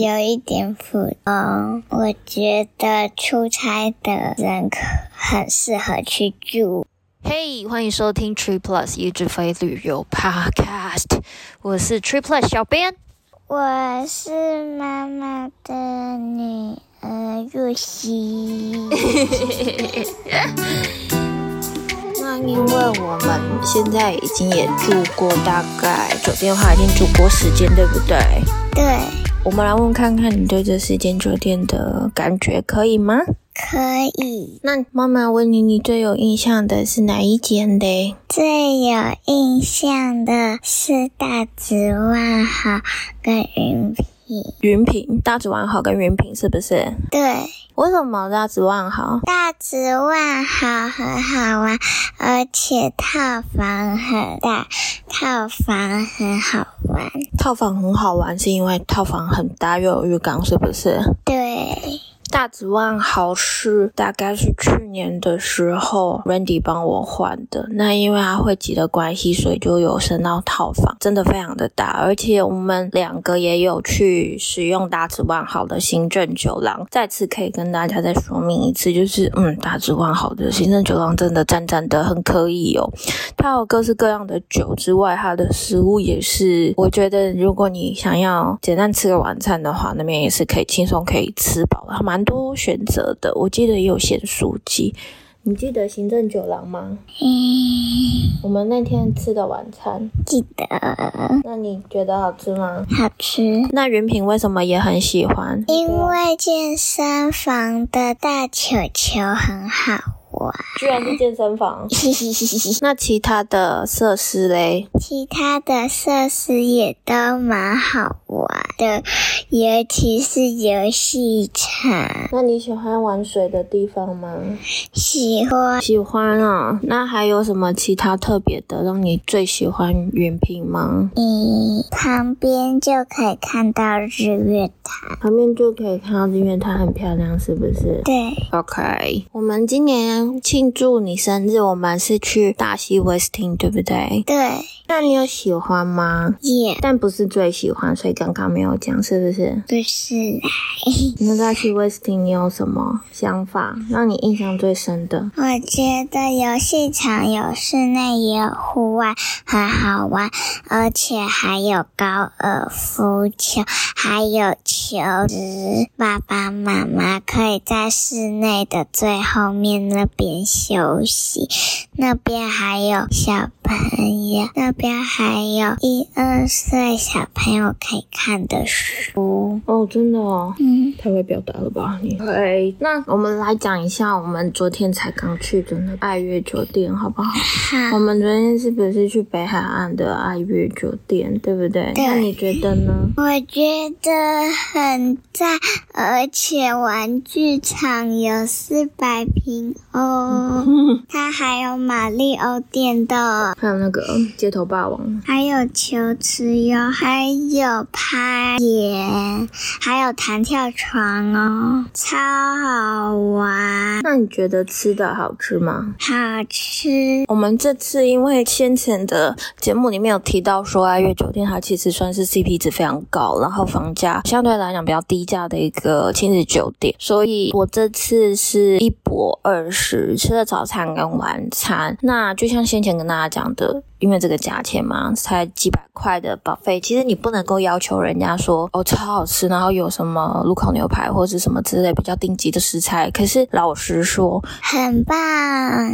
有一点普通。我觉得出差的人可很适合去住。嘿，hey, 欢迎收听 Trip Plus 一直飞旅游 Podcast，我是 Trip Plus 小编，我是妈妈的女儿若曦。那因为我们现在已经也住过大概酒店的话，已经住过时间，对不对？对。我们来问看看你对这四间酒店的感觉可以吗？可以。那妈妈问你，你最有印象的是哪一间的？最有印象的是大直万豪跟云品。云品，大直万豪跟云品是不是？对。为什么大直万豪？大直万豪很好玩，而且套房很大，套房很好玩。套房很好玩是因为套房很大又有浴缸，是不是？对。大直万豪是大概是去年的时候，Randy 帮我换的。那因为他会籍的关系，所以就有升到套房，真的非常的大。而且我们两个也有去使用大直万豪的行政酒廊。再次可以跟大家再说明一次，就是嗯，大直万豪的行政酒廊真的赞赞的很可以哦。它有各式各样的酒之外，它的食物也是，我觉得如果你想要简单吃个晚餐的话，那边也是可以轻松可以吃饱的。蛮多选择的，我记得也有咸酥鸡。你记得行政酒廊吗？嗯，我们那天吃的晚餐记得。那你觉得好吃吗？好吃。那云品为什么也很喜欢？因为健身房的大球球很好。哇，居然是健身房！那其他的设施嘞？其他的设施也都蛮好玩的，尤其是游戏场。那你喜欢玩水的地方吗？喜欢，喜欢啊！那还有什么其他特别的让你最喜欢云品吗？嗯，旁边就可以看到日月潭，旁边就可以看到日月潭，很漂亮，是不是？对。OK，我们今年。庆祝你生日，我们是去大溪 Westin，对不对？对。那你有喜欢吗？耶.但不是最喜欢，所以刚刚没有讲，是不是？不是。那大溪 Westin 你有什么想法，让你印象最深的？我觉得游戏场有室内也有户外，很好玩，而且还有高尔夫球，还有球池。爸爸妈妈可以在室内的最后面那边休息，那边还有小朋友。那边还有一二岁小朋友可以看的书哦，真的哦，嗯，太会表达了吧你？对，那我们来讲一下我们昨天才刚去的那爱悦酒店，好不好？好。我们昨天是不是去北海岸的爱悦酒店，对不对？对。那你觉得呢？我觉得很赞，而且玩具场有四百平哦，嗯、它还有马里欧店的，还有那个街头。霸王，还有球池哟，还有攀岩，还有弹跳床哦，超好玩。那你觉得吃的好吃吗？好吃。我们这次因为先前的节目里面有提到说，爱悦酒店它其实算是 CP 值非常高，然后房价相对来讲比较低价的一个亲子酒店，所以我这次是一博二十，吃了早餐跟晚餐。那就像先前跟大家讲的。因为这个价钱嘛，才几百块的 buffet，其实你不能够要求人家说哦超好吃，然后有什么入口牛排或者是什么之类比较顶级的食材。可是老实说，很棒，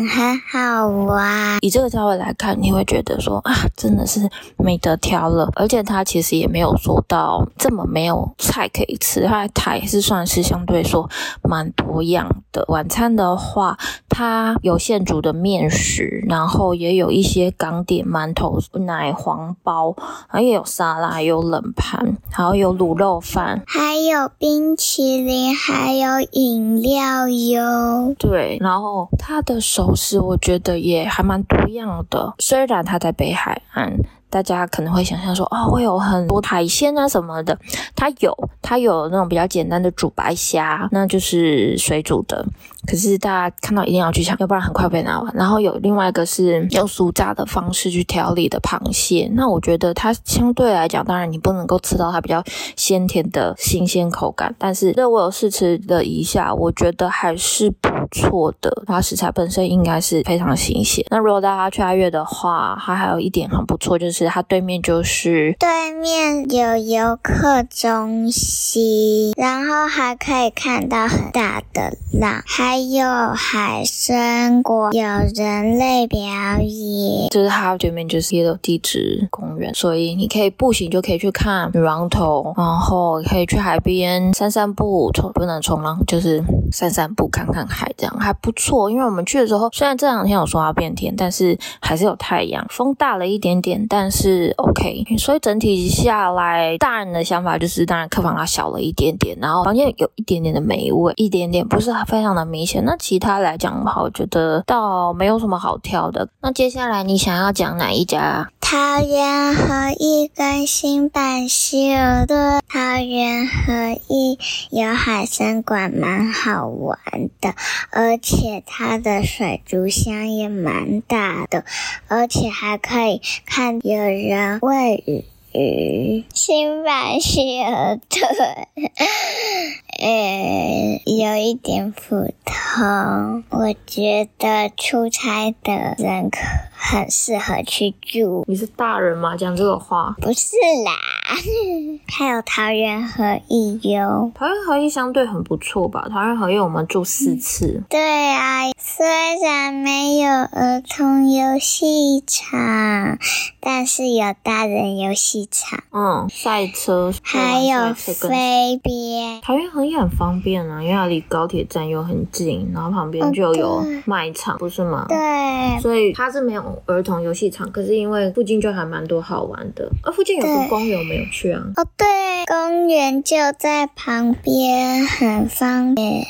很好玩。以这个价位来看，你会觉得说啊，真的是没得挑了。而且它其实也没有做到这么没有菜可以吃，它它也是算是相对说蛮多样的。晚餐的话，它有现煮的面食，然后也有一些港点馒头、奶黄包，还有沙拉，有冷盘，还有有卤肉饭，还有冰淇淋，还有饮料哟。对，然后它的熟食我觉得也还蛮多样的。虽然它在北海岸，大家可能会想象说，哦，会有很多海鲜啊什么的。它有，它有那种比较简单的煮白虾，那就是水煮的。可是大家看到一定要去抢，要不然很快被拿完。然后有另外一个是用酥炸的方式去调理的螃蟹，那我觉得它相对来讲，当然你不能够吃到它比较鲜甜的新鲜口感，但是这我有试吃了一下，我觉得还是不错的。它食材本身应该是非常新鲜。那如果大家去阿月的话，它还有一点很不错，就是它对面就是对面有游客中心，然后还可以看到很大的浪，还有海参果，有人类表演。就是它对面就是也有地质公园，所以你可以步行就可以去看女王头，然后可以去海边散散步，冲不能冲浪，就是散散步看看海，这样还不错。因为我们去的时候，虽然这两天有说要变天，但是还是有太阳，风大了一点点，但是 OK。所以整体下来，大人的想法就是，当然客房它小了一点点，然后房间有一点点的霉味，一点点不是非常的明显。那其他来讲的话，我觉得倒没有什么好挑的。那接下来你想要讲哪一家？桃园合一跟新板希尔顿。桃园合一有海参馆，蛮好玩的，而且它的水族箱也蛮大的，而且还可以看有人问雨。鱼。新版希尔顿。呃，有一点普通，我觉得出差的人可很适合去住。你是大人吗？讲这个话？不是啦，还有桃园合一哟。桃园和义相对很不错吧？桃园和义我们住四次。嗯、对啊，虽然没有儿童游戏场，但是有大人游戏场。嗯，赛车，还有飞边。桃园合一。也很方便啊，因为它离高铁站又很近，然后旁边就有卖场，不是吗？对，所以它是没有儿童游戏场，可是因为附近就还蛮多好玩的。啊附近有个公园没有去啊？哦，对，公园就在旁边，很方便，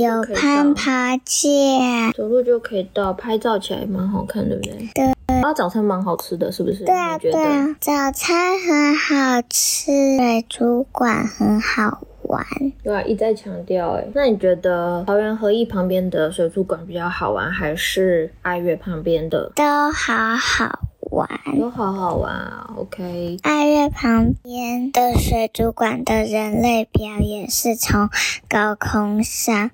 有攀爬架，走路就可以到，拍照起来蛮好看，对不对？对。啊，早餐蛮好吃的，是不是？对啊，对啊，早餐很好吃，水族馆很好玩。对啊，一再强调哎。那你觉得桃园和义旁边的水族馆比较好玩，还是爱乐旁边的？都好好玩，都好好玩啊。OK，爱乐旁边的水族馆的人类表演是从高空上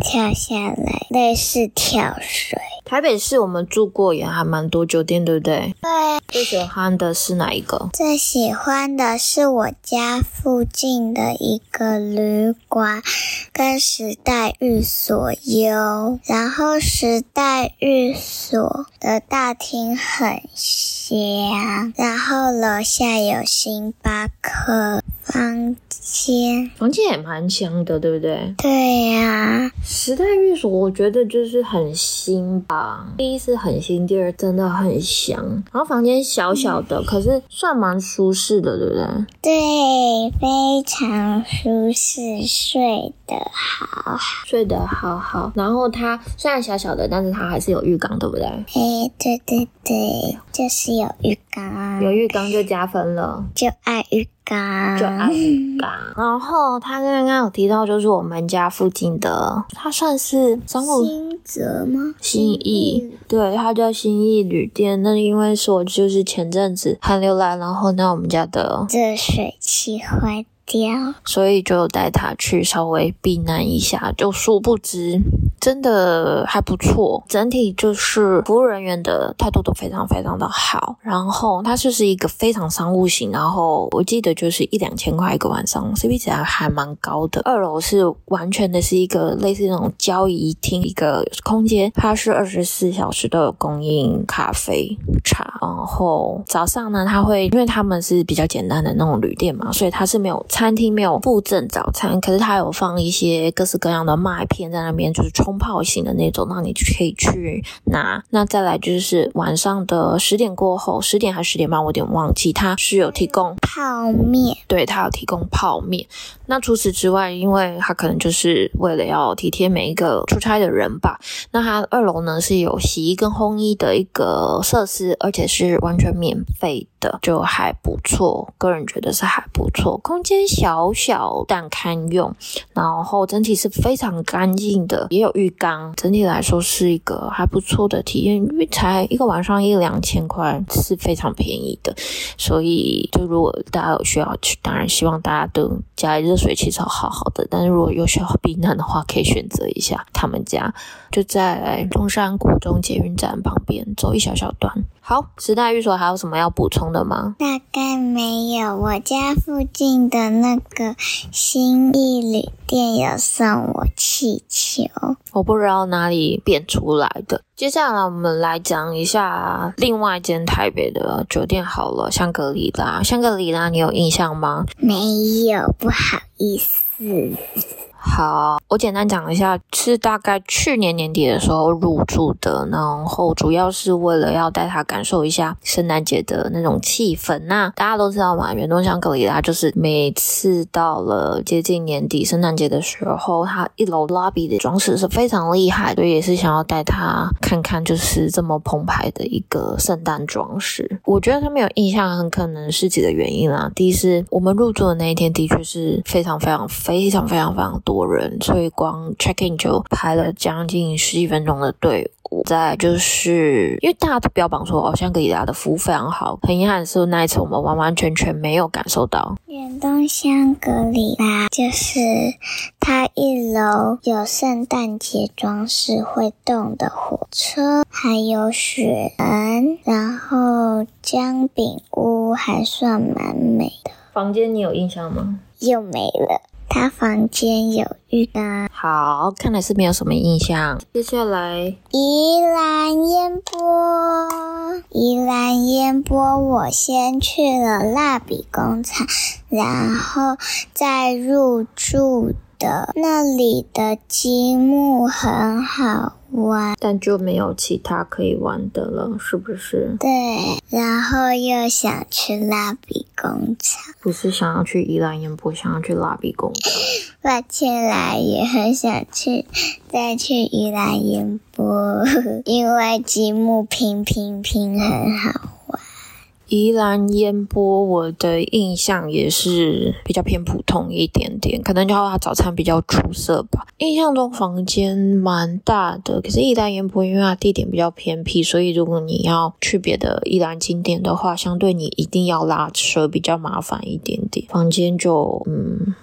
跳下来，类似跳水。台北市我们住过也还蛮多酒店，对不对？对。最喜欢的是哪一个？最喜欢的是我家附近的一个旅馆，跟时代寓所有。然后时代寓所的大厅很家，然后楼下有星巴克。房间，房间也蛮香的，对不对？对呀、啊。时代寓所，我觉得就是很新吧。第一是很新，第二真的很香。然后房间小小的，嗯、可是算蛮舒适的，对不对？对，非常舒适，睡得好，睡得好好。然后它虽然小小的，但是它还是有浴缸，对不对？哎，对对对，就是有浴缸，有浴缸就加分了，就爱浴。嘎，就爱嘎。然后他刚刚有提到，就是我们家附近的，他算是商务新泽吗？新义，对，他叫新义旅店。那因为说就是前阵子寒流来，然后那我们家的热水器坏掉，所以就带他去稍微避难一下，就殊不知。真的还不错，整体就是服务人员的态度都非常非常的好。然后它就是一个非常商务型，然后我记得就是一两千块一个晚上，CP 值还还蛮高的。二楼是完全的是一个类似那种交谊厅一个空间，它是二十四小时都有供应咖啡茶。然后早上呢，他会因为他们是比较简单的那种旅店嘛，所以他是没有餐厅没有附赠早餐，可是它有放一些各式各样的麦片在那边，就是冲。泡型的那种，那你就可以去拿。那再来就是晚上的十点过后，十点还是十点半，我有点忘记。它是有提供泡面，对，它有提供泡面。那除此之外，因为它可能就是为了要体贴每一个出差的人吧。那它二楼呢是有洗衣跟烘衣的一个设施，而且是完全免费的，就还不错。个人觉得是还不错，空间小小但堪用，然后整体是非常干净的，也有浴缸，整体来说是一个还不错的体验。因为才一个晚上一两千块是非常便宜的，所以就如果大家有需要去，当然希望大家都家里热水器是好好的。但是如果有需要避难的话，可以选择一下他们家，就在中山国中捷运站旁边，走一小小段。好，时代寓所还有什么要补充的吗？大概没有。我家附近的那个新义旅店有送我气球，我不知道哪里变出来的。接下来我们来讲一下另外一间台北的酒店好了，香格里拉。香格里拉，你有印象吗？没有，不好意思。好，我简单讲一下，是大概去年年底的时候入住的，然后主要是为了要带他感受一下圣诞节的那种气氛。那大家都知道嘛，远东香格里拉就是每次到了接近年底圣诞节的时候，它一楼 lobby 的装饰是非常厉害，所以也是想要带他看看，就是这么澎湃的一个圣诞装饰。我觉得他没有印象，很可能是几个原因啦。第一是我们入住的那一天的确是非常非常非常非常非常多。人，所光 check in 就排了将近十几分钟的队伍。再来就是因为大家都标榜说哦，香格里拉的服务非常好，很遗憾的是那一次我们完完全全没有感受到。远东香格里拉就是它一楼有圣诞节装饰会动的火车，还有雪人，然后姜饼屋还算蛮美的。房间你有印象吗？又没了。他房间有浴缸。好，看来是没有什么印象。接下来，宜兰烟波，宜兰烟波，我先去了蜡笔工厂，然后再入住的。那里的积木很好玩，但就没有其他可以玩的了，是不是？对，然后又想去蜡笔工厂，不是想要去宜兰烟波，想要去蜡笔工厂。抱歉啦，也很想去，再去宜兰烟波，因为积木拼拼拼很好。宜兰烟波，我的印象也是比较偏普通一点点，可能就它早餐比较出色吧。印象中房间蛮大的，可是宜兰烟波因为它地点比较偏僻，所以如果你要去别的宜兰景点的话，相对你一定要拉车，比较麻烦一点点。房间就嗯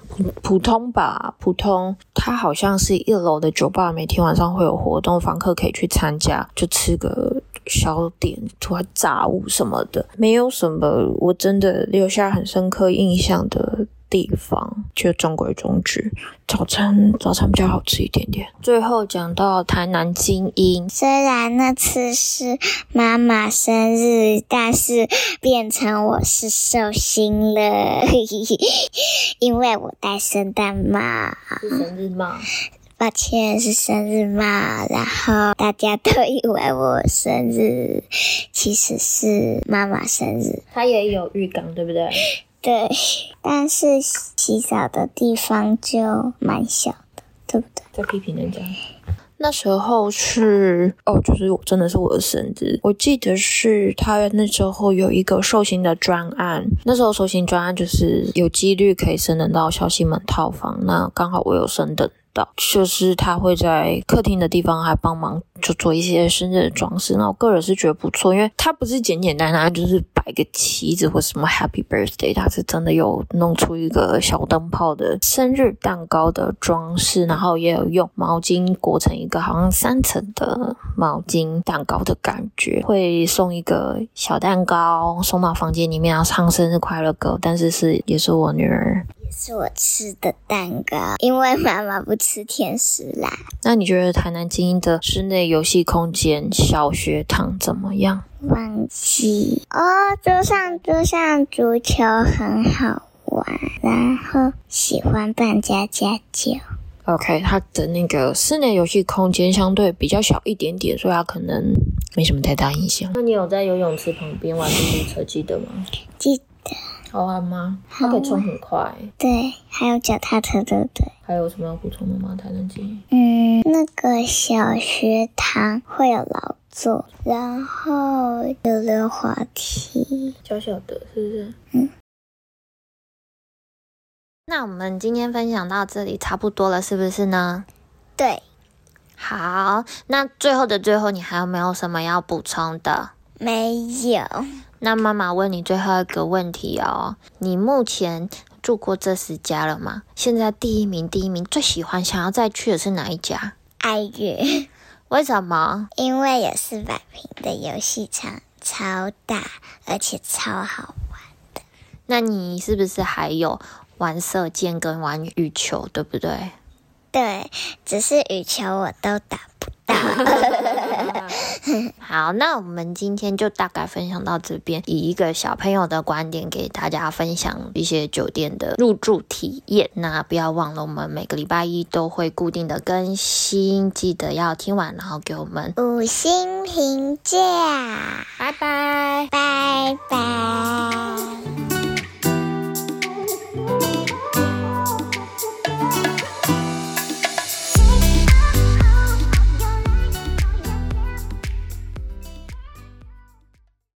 普通吧，普通。它好像是一楼的酒吧，每天晚上会有活动，房客可以去参加，就吃个。小点、突然炸物什么的，没有什么我真的留下很深刻印象的地方，就中规中矩。早餐早餐比较好吃一点点。最后讲到台南精英，虽然那次是妈妈生日，但是变成我是寿星了，因为我戴圣诞帽。是生日帽。抱歉，是生日嘛，然后大家都以为我生日，其实是妈妈生日。她也有浴缸，对不对？对，但是洗澡的地方就蛮小的，对不对？在批评人家。那时候是哦，就是真的是我的生日，我记得是他那时候有一个寿星的专案，那时候寿星专案就是有几率可以升等到小西门套房，那刚好我有升等。就是他会在客厅的地方还帮忙就做一些生日的装饰，那我个人是觉得不错，因为他不是简简单单就是摆个旗子或什么 Happy Birthday，他是真的有弄出一个小灯泡的生日蛋糕的装饰，然后也有用毛巾裹成一个好像三层的毛巾蛋糕的感觉，会送一个小蛋糕送到房间里面，然后唱生日快乐歌，但是是也是我女儿。是我吃的蛋糕，因为妈妈不吃甜食啦。那你觉得台南精英的室内游戏空间、小学堂怎么样？忘记哦，桌上桌上足球很好玩，然后喜欢扮家家酒。OK，它的那个室内游戏空间相对比较小一点点，所以它可能没什么太大影响。那你有在游泳池旁边玩嘟嘟车记得吗？记得。好玩吗？它可以冲很快。对，还有脚踏车，对不对？还有什么要补充的吗？台南晶英？嗯，那个小学堂会有老座，然后有溜滑梯，小小的，是不是？嗯。那我们今天分享到这里差不多了，是不是呢？对。好，那最后的最后，你还有没有什么要补充的？没有。那妈妈问你最后一个问题哦，你目前住过这十家了吗？现在第一名，第一名最喜欢、想要再去的是哪一家？爱乐。为什么？因为有四百平的游戏场，超大，而且超好玩的。那你是不是还有玩射箭跟玩羽球，对不对？对，只是羽球我都打不到。好，那我们今天就大概分享到这边，以一个小朋友的观点给大家分享一些酒店的入住体验。那不要忘了，我们每个礼拜一都会固定的更新，记得要听完，然后给我们五星评价。拜拜，拜拜。